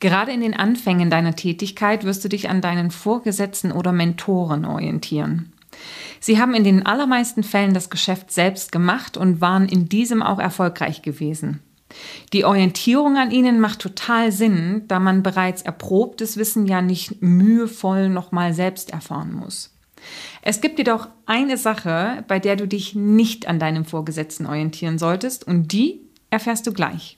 Gerade in den Anfängen deiner Tätigkeit wirst du dich an deinen Vorgesetzten oder Mentoren orientieren. Sie haben in den allermeisten Fällen das Geschäft selbst gemacht und waren in diesem auch erfolgreich gewesen. Die Orientierung an ihnen macht total Sinn, da man bereits erprobtes Wissen ja nicht mühevoll nochmal selbst erfahren muss. Es gibt jedoch eine Sache, bei der du dich nicht an deinem Vorgesetzten orientieren solltest und die erfährst du gleich.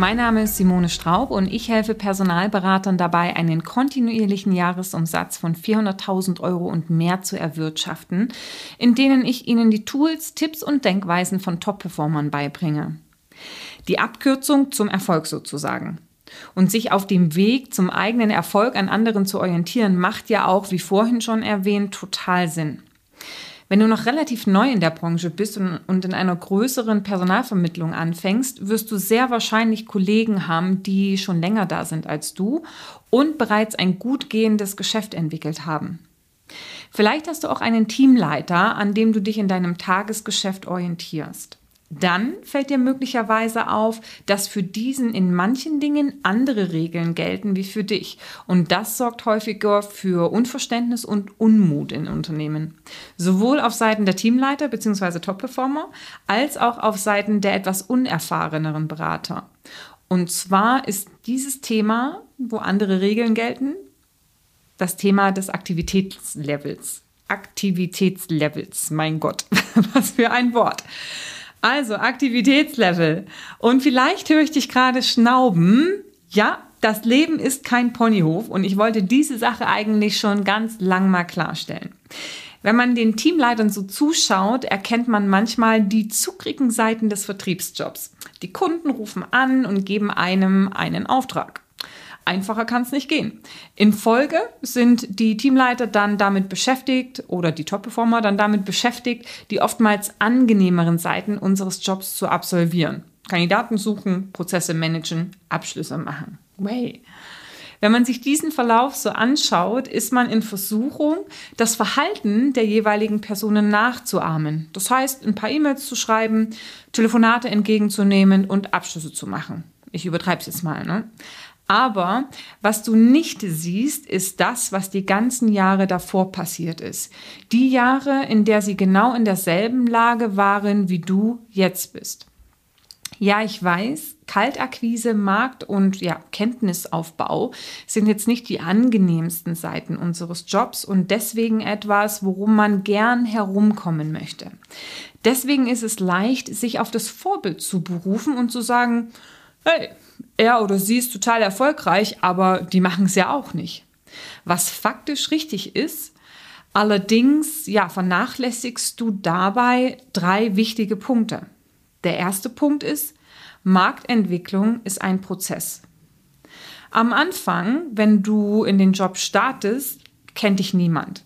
Mein Name ist Simone Straub und ich helfe Personalberatern dabei, einen kontinuierlichen Jahresumsatz von 400.000 Euro und mehr zu erwirtschaften, in denen ich ihnen die Tools, Tipps und Denkweisen von Top-Performern beibringe. Die Abkürzung zum Erfolg sozusagen. Und sich auf dem Weg zum eigenen Erfolg an anderen zu orientieren, macht ja auch, wie vorhin schon erwähnt, total Sinn. Wenn du noch relativ neu in der Branche bist und, in einer größeren Personalvermittlung anfängst, wirst du sehr wahrscheinlich Kollegen haben, die schon länger da sind als du und bereits ein gut gehendes Geschäft entwickelt haben. Vielleicht hast du auch einen Teamleiter, an dem du dich in deinem Tagesgeschäft orientierst dann fällt dir möglicherweise auf, dass für diesen in manchen Dingen andere Regeln gelten wie für dich. Und das sorgt häufiger für Unverständnis und Unmut in Unternehmen. Sowohl auf Seiten der Teamleiter bzw. Top-Performer als auch auf Seiten der etwas unerfahreneren Berater. Und zwar ist dieses Thema, wo andere Regeln gelten, das Thema des Aktivitätslevels. Aktivitätslevels, mein Gott, was für ein Wort. Also Aktivitätslevel. Und vielleicht höre ich dich gerade schnauben. Ja, das Leben ist kein Ponyhof und ich wollte diese Sache eigentlich schon ganz lang mal klarstellen. Wenn man den Teamleitern so zuschaut, erkennt man manchmal die zuckrigen Seiten des Vertriebsjobs. Die Kunden rufen an und geben einem einen Auftrag. Einfacher kann es nicht gehen. In Folge sind die Teamleiter dann damit beschäftigt oder die Top-Performer dann damit beschäftigt, die oftmals angenehmeren Seiten unseres Jobs zu absolvieren. Kandidaten suchen, Prozesse managen, Abschlüsse machen. Way. Wenn man sich diesen Verlauf so anschaut, ist man in Versuchung, das Verhalten der jeweiligen Personen nachzuahmen. Das heißt, ein paar E-Mails zu schreiben, Telefonate entgegenzunehmen und Abschlüsse zu machen. Ich übertreibe es jetzt mal. Ne? Aber was du nicht siehst, ist das, was die ganzen Jahre davor passiert ist. Die Jahre, in der sie genau in derselben Lage waren, wie du jetzt bist. Ja, ich weiß, Kaltakquise, Markt und ja, Kenntnisaufbau sind jetzt nicht die angenehmsten Seiten unseres Jobs und deswegen etwas, worum man gern herumkommen möchte. Deswegen ist es leicht, sich auf das Vorbild zu berufen und zu sagen, hey, er oder sie ist total erfolgreich, aber die machen es ja auch nicht. Was faktisch richtig ist, allerdings ja, vernachlässigst du dabei drei wichtige Punkte. Der erste Punkt ist, Marktentwicklung ist ein Prozess. Am Anfang, wenn du in den Job startest, kennt dich niemand.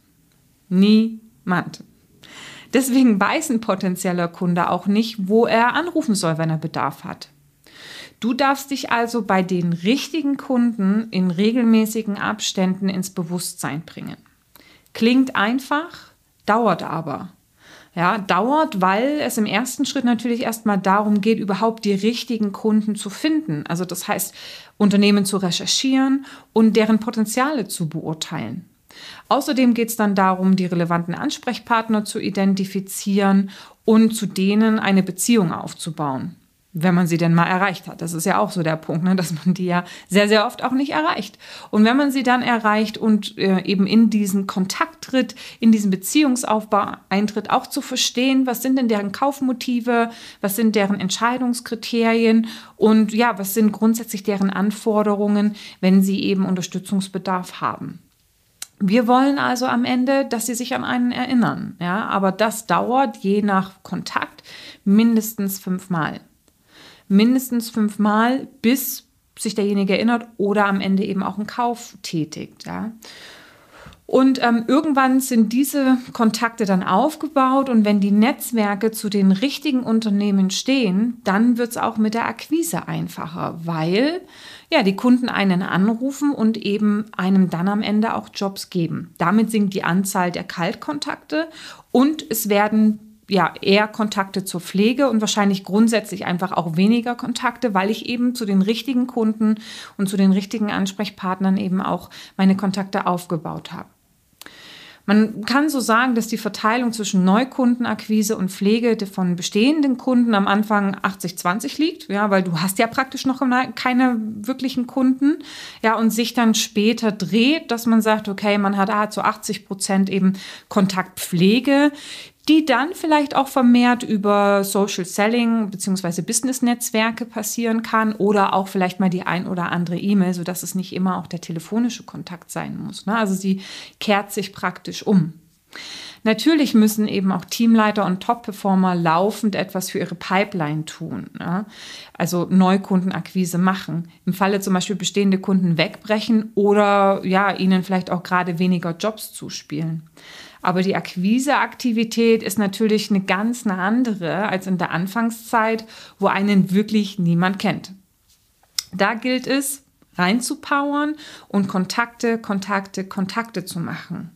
Niemand. Deswegen weiß ein potenzieller Kunde auch nicht, wo er anrufen soll, wenn er Bedarf hat. Du darfst dich also bei den richtigen Kunden in regelmäßigen Abständen ins Bewusstsein bringen. Klingt einfach, dauert aber. Ja, dauert, weil es im ersten Schritt natürlich erstmal darum geht, überhaupt die richtigen Kunden zu finden. Also das heißt, Unternehmen zu recherchieren und deren Potenziale zu beurteilen. Außerdem geht es dann darum, die relevanten Ansprechpartner zu identifizieren und zu denen eine Beziehung aufzubauen wenn man sie denn mal erreicht hat. Das ist ja auch so der Punkt, ne? dass man die ja sehr, sehr oft auch nicht erreicht. Und wenn man sie dann erreicht und äh, eben in diesen Kontakt tritt, in diesen Beziehungsaufbau eintritt, auch zu verstehen, was sind denn deren Kaufmotive, was sind deren Entscheidungskriterien und ja, was sind grundsätzlich deren Anforderungen, wenn sie eben Unterstützungsbedarf haben. Wir wollen also am Ende, dass sie sich an einen erinnern. Ja, aber das dauert je nach Kontakt mindestens fünfmal mindestens fünfmal, bis sich derjenige erinnert oder am Ende eben auch einen Kauf tätigt. Ja. Und ähm, irgendwann sind diese Kontakte dann aufgebaut und wenn die Netzwerke zu den richtigen Unternehmen stehen, dann wird es auch mit der Akquise einfacher, weil ja, die Kunden einen anrufen und eben einem dann am Ende auch Jobs geben. Damit sinkt die Anzahl der Kaltkontakte und es werden ja, eher Kontakte zur Pflege und wahrscheinlich grundsätzlich einfach auch weniger Kontakte, weil ich eben zu den richtigen Kunden und zu den richtigen Ansprechpartnern eben auch meine Kontakte aufgebaut habe. Man kann so sagen, dass die Verteilung zwischen Neukundenakquise und Pflege von bestehenden Kunden am Anfang 80-20 liegt, ja, weil du hast ja praktisch noch keine wirklichen Kunden, ja, und sich dann später dreht, dass man sagt, okay, man hat ah, zu 80 Prozent eben Kontaktpflege, die dann vielleicht auch vermehrt über Social Selling bzw. Business-Netzwerke passieren kann oder auch vielleicht mal die ein oder andere E-Mail, sodass es nicht immer auch der telefonische Kontakt sein muss. Ne? Also sie kehrt sich praktisch um. Natürlich müssen eben auch Teamleiter und Top-Performer laufend etwas für ihre Pipeline tun. Ne? Also Neukundenakquise machen. Im Falle zum Beispiel bestehende Kunden wegbrechen oder ja, ihnen vielleicht auch gerade weniger Jobs zuspielen. Aber die Akquiseaktivität ist natürlich eine ganz eine andere als in der Anfangszeit, wo einen wirklich niemand kennt. Da gilt es, reinzupowern und Kontakte, Kontakte, Kontakte zu machen.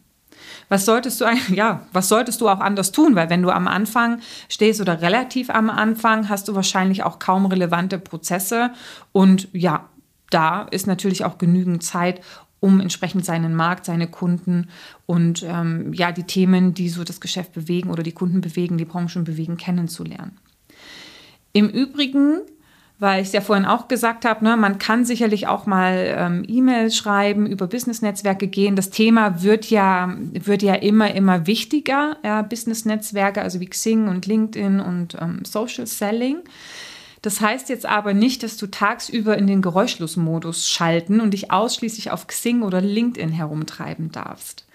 Was solltest du ja, was solltest du auch anders tun? Weil wenn du am Anfang stehst oder relativ am Anfang, hast du wahrscheinlich auch kaum relevante Prozesse und ja, da ist natürlich auch genügend Zeit, um entsprechend seinen Markt, seine Kunden und ähm, ja, die Themen, die so das Geschäft bewegen oder die Kunden bewegen, die Branchen bewegen, kennenzulernen. Im Übrigen, weil ich es ja vorhin auch gesagt habe, ne, man kann sicherlich auch mal ähm, E-Mails schreiben, über Business-Netzwerke gehen. Das Thema wird ja, wird ja immer, immer wichtiger, ja, Business-Netzwerke, also wie Xing und LinkedIn und ähm, Social Selling. Das heißt jetzt aber nicht, dass du tagsüber in den Geräuschlos-Modus schalten und dich ausschließlich auf Xing oder LinkedIn herumtreiben darfst.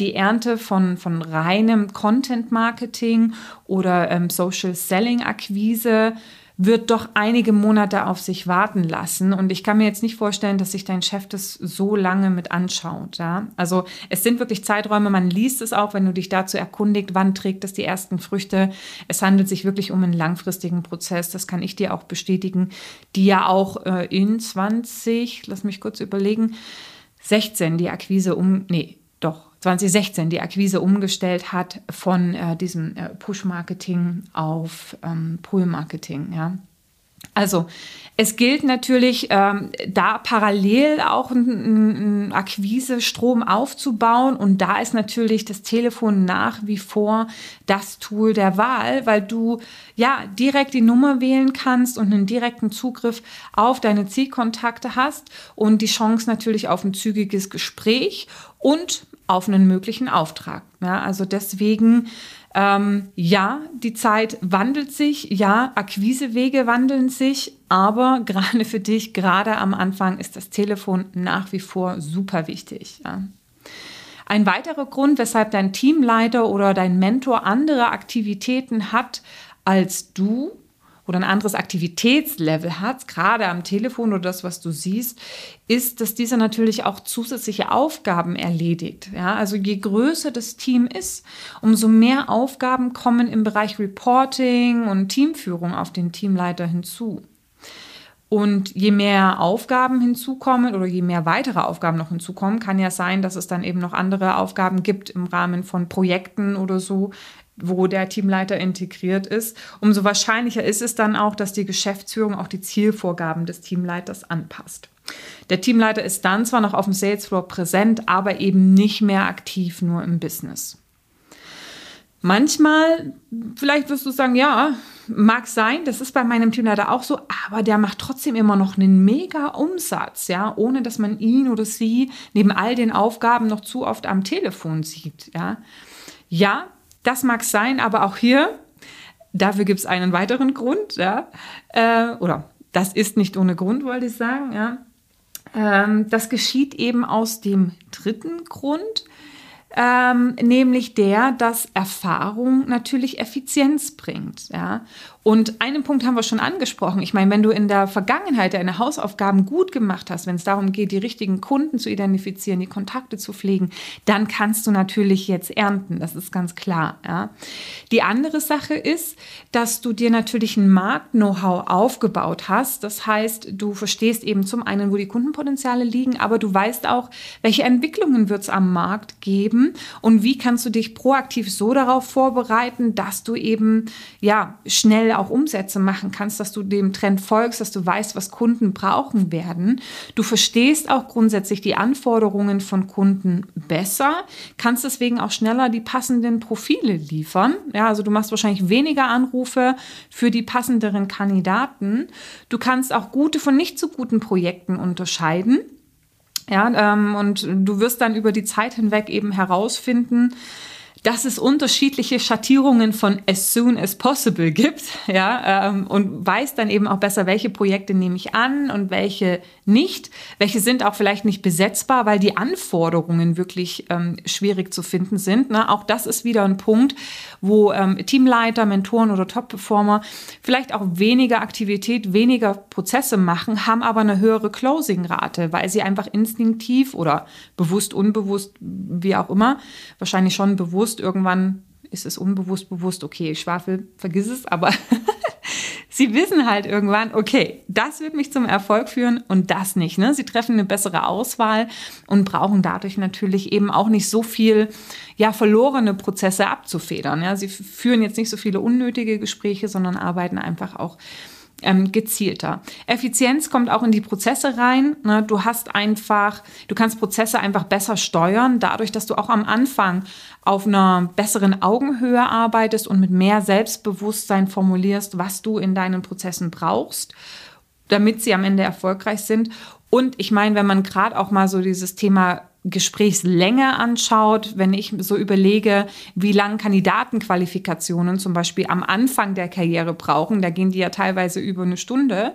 Die Ernte von, von reinem Content-Marketing oder ähm, Social Selling-Akquise wird doch einige Monate auf sich warten lassen. Und ich kann mir jetzt nicht vorstellen, dass sich dein Chef das so lange mit anschaut. Ja? Also es sind wirklich Zeiträume, man liest es auch, wenn du dich dazu erkundigt, wann trägt es die ersten Früchte. Es handelt sich wirklich um einen langfristigen Prozess, das kann ich dir auch bestätigen, die ja auch äh, in 20, lass mich kurz überlegen, 16 die Akquise um, nee, 2016 die Akquise umgestellt hat von äh, diesem äh, Push-Marketing auf ähm, Pull-Marketing. Ja. Also es gilt natürlich, ähm, da parallel auch einen Akquise-Strom aufzubauen. Und da ist natürlich das Telefon nach wie vor das Tool der Wahl, weil du ja direkt die Nummer wählen kannst und einen direkten Zugriff auf deine Zielkontakte hast und die Chance natürlich auf ein zügiges Gespräch und auf einen möglichen Auftrag. Ja, also deswegen, ähm, ja, die Zeit wandelt sich, ja, Akquisewege wandeln sich, aber gerade für dich, gerade am Anfang, ist das Telefon nach wie vor super wichtig. Ja. Ein weiterer Grund, weshalb dein Teamleiter oder dein Mentor andere Aktivitäten hat als du, oder ein anderes Aktivitätslevel hat, gerade am Telefon oder das, was du siehst, ist, dass dieser natürlich auch zusätzliche Aufgaben erledigt. Ja, also je größer das Team ist, umso mehr Aufgaben kommen im Bereich Reporting und Teamführung auf den Teamleiter hinzu. Und je mehr Aufgaben hinzukommen oder je mehr weitere Aufgaben noch hinzukommen, kann ja sein, dass es dann eben noch andere Aufgaben gibt im Rahmen von Projekten oder so, wo der Teamleiter integriert ist, umso wahrscheinlicher ist es dann auch, dass die Geschäftsführung auch die Zielvorgaben des Teamleiters anpasst. Der Teamleiter ist dann zwar noch auf dem Salesfloor präsent, aber eben nicht mehr aktiv nur im Business. Manchmal, vielleicht wirst du sagen, ja, mag sein, das ist bei meinem Teamleiter auch so, aber der macht trotzdem immer noch einen mega Umsatz, ja, ohne dass man ihn oder sie neben all den Aufgaben noch zu oft am Telefon sieht, ja. Ja, das mag sein, aber auch hier, dafür gibt es einen weiteren Grund, ja, äh, oder das ist nicht ohne Grund, wollte ich sagen, ja. Ähm, das geschieht eben aus dem dritten Grund, ähm, nämlich der, dass Erfahrung natürlich Effizienz bringt. Ja? Und einen Punkt haben wir schon angesprochen. Ich meine, wenn du in der Vergangenheit deine Hausaufgaben gut gemacht hast, wenn es darum geht, die richtigen Kunden zu identifizieren, die Kontakte zu pflegen, dann kannst du natürlich jetzt ernten. Das ist ganz klar. Ja? Die andere Sache ist, dass du dir natürlich ein Markt-Know-how aufgebaut hast. Das heißt, du verstehst eben zum einen, wo die Kundenpotenziale liegen, aber du weißt auch, welche Entwicklungen wird es am Markt geben und wie kannst du dich proaktiv so darauf vorbereiten, dass du eben ja schnell auch Umsätze machen kannst, dass du dem Trend folgst, dass du weißt, was Kunden brauchen werden. Du verstehst auch grundsätzlich die Anforderungen von Kunden besser, kannst deswegen auch schneller die passenden Profile liefern. Ja, also du machst wahrscheinlich weniger Anrufe für die passenderen Kandidaten. Du kannst auch gute von nicht so guten Projekten unterscheiden. Ja, ähm, und du wirst dann über die Zeit hinweg eben herausfinden, dass es unterschiedliche Schattierungen von as soon as possible gibt, ja, ähm, und weiß dann eben auch besser, welche Projekte nehme ich an und welche nicht. Welche sind auch vielleicht nicht besetzbar, weil die Anforderungen wirklich ähm, schwierig zu finden sind. Ne? Auch das ist wieder ein Punkt, wo ähm, Teamleiter, Mentoren oder Top-Performer vielleicht auch weniger Aktivität, weniger Prozesse machen, haben aber eine höhere Closing-Rate, weil sie einfach instinktiv oder bewusst, unbewusst, wie auch immer, wahrscheinlich schon bewusst irgendwann ist es unbewusst bewusst, okay, Schwafel, vergiss es, aber sie wissen halt irgendwann, okay, das wird mich zum Erfolg führen und das nicht. Ne? Sie treffen eine bessere Auswahl und brauchen dadurch natürlich eben auch nicht so viel ja, verlorene Prozesse abzufedern. Ja? Sie führen jetzt nicht so viele unnötige Gespräche, sondern arbeiten einfach auch ähm, gezielter. Effizienz kommt auch in die Prozesse rein. Ne? Du hast einfach, du kannst Prozesse einfach besser steuern, dadurch, dass du auch am Anfang auf einer besseren Augenhöhe arbeitest und mit mehr Selbstbewusstsein formulierst, was du in deinen Prozessen brauchst, damit sie am Ende erfolgreich sind. Und ich meine, wenn man gerade auch mal so dieses Thema Gesprächslänge anschaut, wenn ich so überlege, wie lange Kandidatenqualifikationen zum Beispiel am Anfang der Karriere brauchen, da gehen die ja teilweise über eine Stunde,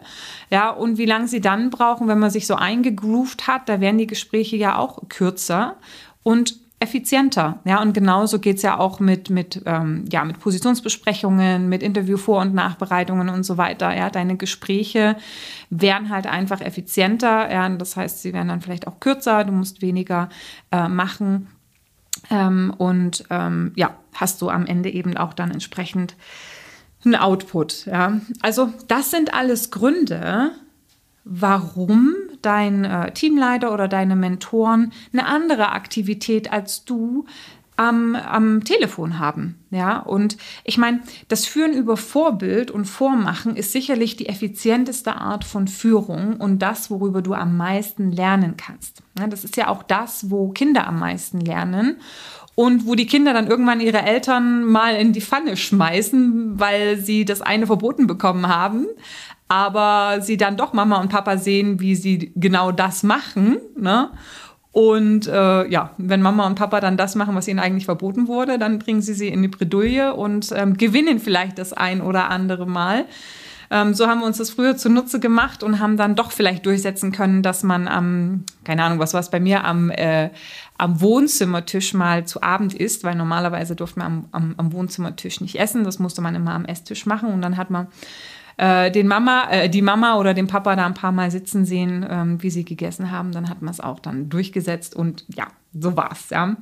ja, und wie lange sie dann brauchen, wenn man sich so eingegroovt hat, da werden die Gespräche ja auch kürzer. Und effizienter. Ja, und genauso geht's ja auch mit, mit, ähm, ja, mit Positionsbesprechungen, mit Interview-Vor- und Nachbereitungen und so weiter. Ja, deine Gespräche werden halt einfach effizienter. Ja, das heißt, sie werden dann vielleicht auch kürzer, du musst weniger äh, machen. Ähm, und ähm, ja, hast du am Ende eben auch dann entsprechend einen Output. Ja. Also, das sind alles Gründe, warum dein äh, Teamleiter oder deine Mentoren eine andere Aktivität als du am, am Telefon haben. Ja, und ich meine, das Führen über Vorbild und Vormachen ist sicherlich die effizienteste Art von Führung und das, worüber du am meisten lernen kannst. Ja, das ist ja auch das, wo Kinder am meisten lernen und wo die Kinder dann irgendwann ihre Eltern mal in die Pfanne schmeißen, weil sie das eine verboten bekommen haben aber sie dann doch Mama und Papa sehen, wie sie genau das machen. Ne? Und äh, ja, wenn Mama und Papa dann das machen, was ihnen eigentlich verboten wurde, dann bringen sie sie in die Bredouille und ähm, gewinnen vielleicht das ein oder andere Mal. Ähm, so haben wir uns das früher zunutze gemacht und haben dann doch vielleicht durchsetzen können, dass man am, keine Ahnung, was war es bei mir, am, äh, am Wohnzimmertisch mal zu Abend isst, weil normalerweise durfte man am, am, am Wohnzimmertisch nicht essen. Das musste man immer am Esstisch machen und dann hat man äh, den Mama, äh, die Mama oder den Papa da ein paar Mal sitzen sehen, ähm, wie sie gegessen haben, dann hat man es auch dann durchgesetzt und ja, so war's, ja.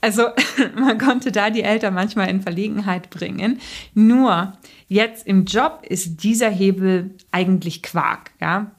Also man konnte da die Eltern manchmal in Verlegenheit bringen. Nur jetzt im Job ist dieser Hebel eigentlich Quark, ja.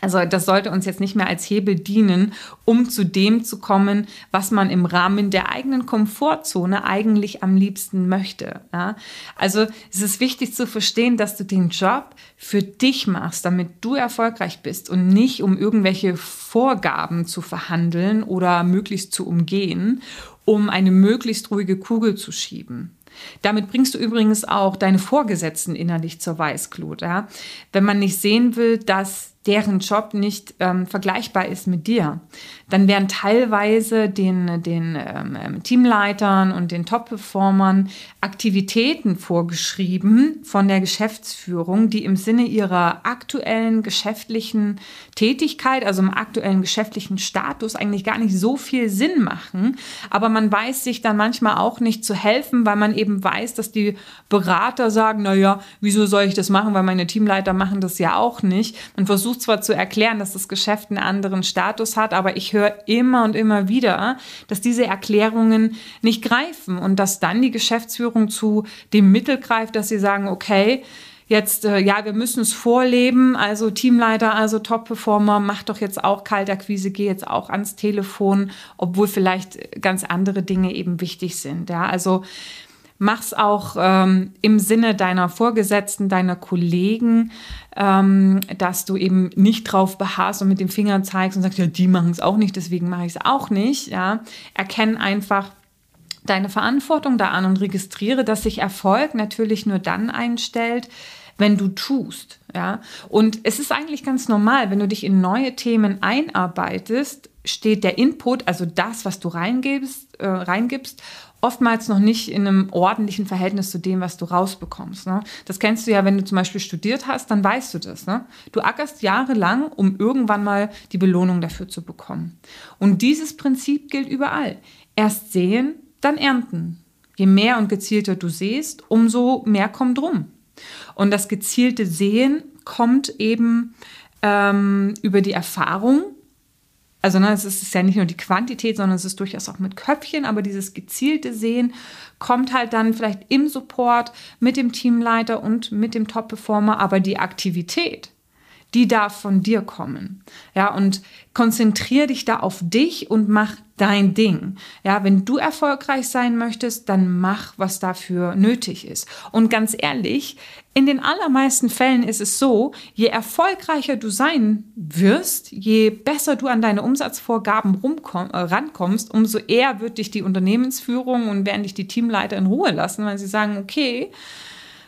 Also das sollte uns jetzt nicht mehr als Hebel dienen, um zu dem zu kommen, was man im Rahmen der eigenen Komfortzone eigentlich am liebsten möchte. Ja? Also es ist wichtig zu verstehen, dass du den Job für dich machst, damit du erfolgreich bist und nicht um irgendwelche Vorgaben zu verhandeln oder möglichst zu umgehen, um eine möglichst ruhige Kugel zu schieben. Damit bringst du übrigens auch deine Vorgesetzten innerlich zur Weißglut. Ja? Wenn man nicht sehen will, dass deren Job nicht ähm, vergleichbar ist mit dir, dann werden teilweise den, den ähm, ähm, Teamleitern und den Top-Performern Aktivitäten vorgeschrieben von der Geschäftsführung, die im Sinne ihrer aktuellen geschäftlichen Tätigkeit, also im aktuellen geschäftlichen Status eigentlich gar nicht so viel Sinn machen. Aber man weiß sich dann manchmal auch nicht zu helfen, weil man eben weiß, dass die Berater sagen, naja, wieso soll ich das machen, weil meine Teamleiter machen das ja auch nicht. Man versucht zwar zu erklären, dass das Geschäft einen anderen Status hat, aber ich höre immer und immer wieder, dass diese Erklärungen nicht greifen und dass dann die Geschäftsführung zu dem Mittel greift, dass sie sagen, okay, jetzt, äh, ja, wir müssen es vorleben, also Teamleiter, also Top-Performer, mach doch jetzt auch Kaltakquise, geh jetzt auch ans Telefon, obwohl vielleicht ganz andere Dinge eben wichtig sind. Ja, also mach's auch ähm, im Sinne deiner Vorgesetzten, deiner Kollegen, ähm, dass du eben nicht drauf beharrst und mit dem Finger zeigst und sagst, ja, die machen es auch nicht, deswegen mache ich es auch nicht. Ja, erkenn einfach deine Verantwortung da an und registriere, dass sich Erfolg natürlich nur dann einstellt, wenn du tust. Ja? Und es ist eigentlich ganz normal, wenn du dich in neue Themen einarbeitest, steht der Input, also das, was du reingibst, äh, reingibst oftmals noch nicht in einem ordentlichen Verhältnis zu dem, was du rausbekommst. Ne? Das kennst du ja, wenn du zum Beispiel studiert hast, dann weißt du das. Ne? Du ackerst jahrelang, um irgendwann mal die Belohnung dafür zu bekommen. Und dieses Prinzip gilt überall. Erst sehen, dann ernten. Je mehr und gezielter du siehst, umso mehr kommt rum. Und das gezielte Sehen kommt eben ähm, über die Erfahrung also ne, es ist ja nicht nur die Quantität, sondern es ist durchaus auch mit Köpfchen, aber dieses gezielte Sehen kommt halt dann vielleicht im Support mit dem Teamleiter und mit dem Top-Performer, aber die Aktivität, die darf von dir kommen. Ja, und konzentriere dich da auf dich und mach dein Ding. Ja, wenn du erfolgreich sein möchtest, dann mach, was dafür nötig ist. Und ganz ehrlich, in den allermeisten Fällen ist es so, je erfolgreicher du sein wirst, je besser du an deine Umsatzvorgaben rumkomm, äh, rankommst, umso eher wird dich die Unternehmensführung und werden dich die Teamleiter in Ruhe lassen, weil sie sagen, okay,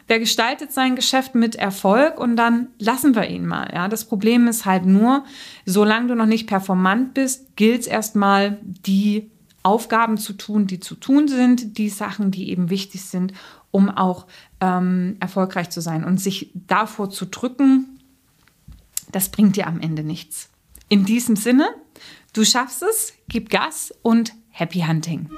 der gestaltet sein Geschäft mit Erfolg und dann lassen wir ihn mal. Ja, das Problem ist halt nur, solange du noch nicht performant bist, gilt es erstmal, die Aufgaben zu tun, die zu tun sind, die Sachen, die eben wichtig sind, um auch ähm, erfolgreich zu sein. Und sich davor zu drücken, das bringt dir am Ende nichts. In diesem Sinne, du schaffst es, gib Gas und Happy Hunting.